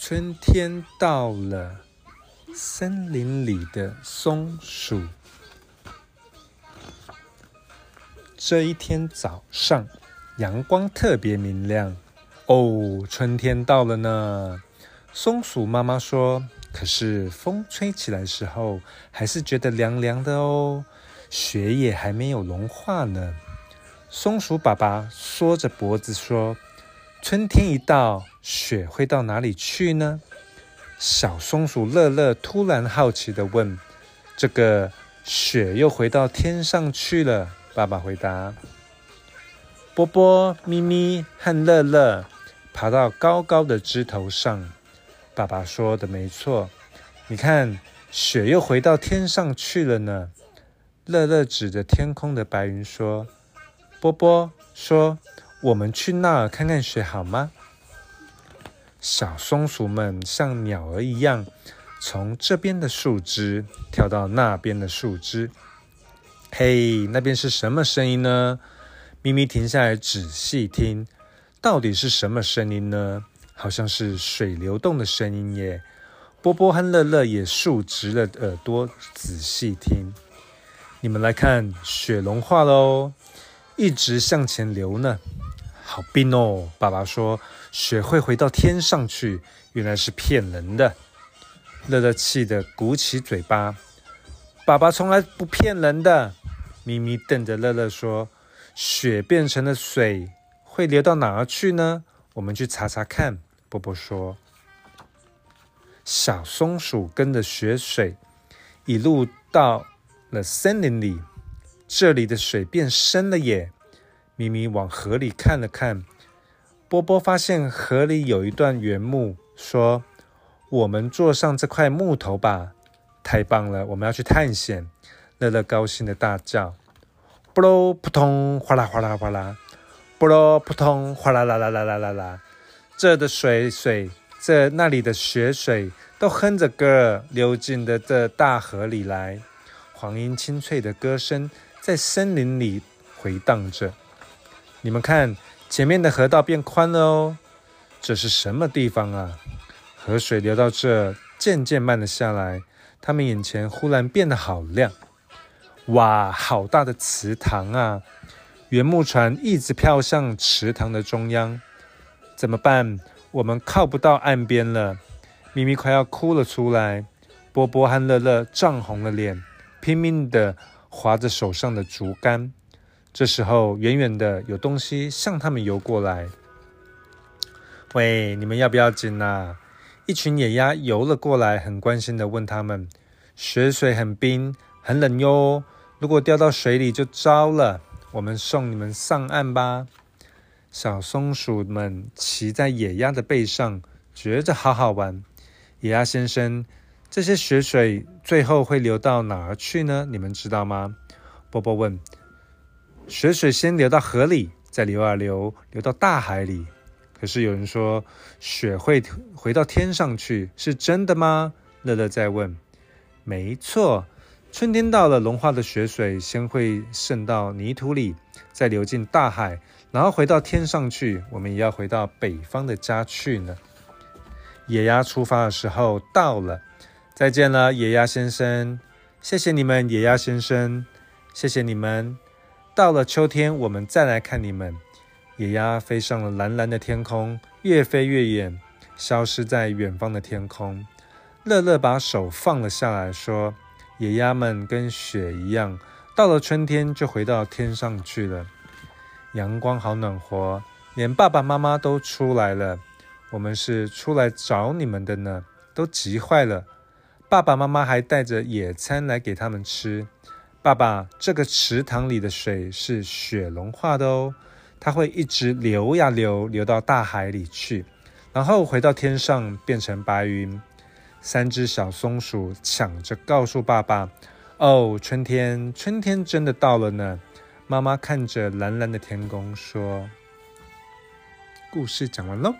春天到了，森林里的松鼠。这一天早上，阳光特别明亮。哦，春天到了呢。松鼠妈妈说：“可是风吹起来时候，还是觉得凉凉的哦，雪也还没有融化呢。”松鼠爸爸缩着脖子说：“春天一到。”雪会到哪里去呢？小松鼠乐乐突然好奇地问：“这个雪又回到天上去了？”爸爸回答：“波波、咪咪和乐乐爬到高高的枝头上。”爸爸说的没错，你看，雪又回到天上去了呢。乐乐指着天空的白云说：“波波说，我们去那儿看看雪好吗？”小松鼠们像鸟儿一样，从这边的树枝跳到那边的树枝。嘿，那边是什么声音呢？咪咪停下来仔细听，到底是什么声音呢？好像是水流动的声音耶。波波和乐乐也竖直了耳朵，仔细听。你们来看，雪融化喽，一直向前流呢。好冰哦！爸爸说雪会回到天上去，原来是骗人的。乐乐气得鼓起嘴巴。爸爸从来不骗人的。咪咪瞪着乐乐说：“雪变成了水，会流到哪儿去呢？我们去查查看。”波波说。小松鼠跟着雪水一路到了森林里，这里的水变深了耶。咪咪往河里看了看，波波发现河里有一段原木，说：“我们坐上这块木头吧。”太棒了，我们要去探险！乐乐高兴的大叫：“扑噜扑通，哗啦哗啦哗啦，扑噜扑通，哗啦啦啦啦啦啦啦！这的水水，这那里的雪水，都哼着歌流进的这大河里来。黄莺清脆的歌声在森林里回荡着。”你们看，前面的河道变宽了哦。这是什么地方啊？河水流到这，渐渐慢了下来。他们眼前忽然变得好亮。哇，好大的池塘啊！原木船一直飘向池塘的中央。怎么办？我们靠不到岸边了。咪咪快要哭了出来。波波和乐乐涨红了脸，拼命地划着手上的竹竿。这时候，远远的有东西向他们游过来。喂，你们要不要紧呐？一群野鸭游了过来，很关心的问他们：“雪水很冰，很冷哟，如果掉到水里就糟了。我们送你们上岸吧。”小松鼠们骑在野鸭的背上，觉得好好玩。野鸭先生，这些雪水最后会流到哪儿去呢？你们知道吗？波波问。雪水先流到河里，再流啊流，流到大海里。可是有人说雪会回到天上去，是真的吗？乐乐在问。没错，春天到了，融化的雪水先会渗到泥土里，再流进大海，然后回到天上去。我们也要回到北方的家去呢。野鸭出发的时候到了，再见了，野鸭先生。谢谢你们，野鸭先生。谢谢你们。到了秋天，我们再来看你们。野鸭飞上了蓝蓝的天空，越飞越远，消失在远方的天空。乐乐把手放了下来，说：“野鸭们跟雪一样，到了春天就回到天上去了。阳光好暖和，连爸爸妈妈都出来了。我们是出来找你们的呢，都急坏了。爸爸妈妈还带着野餐来给他们吃。”爸爸，这个池塘里的水是雪融化的哦，它会一直流呀流，流到大海里去，然后回到天上变成白云。三只小松鼠抢着告诉爸爸：“哦，春天，春天真的到了呢。”妈妈看着蓝蓝的天空说：“故事讲完喽。”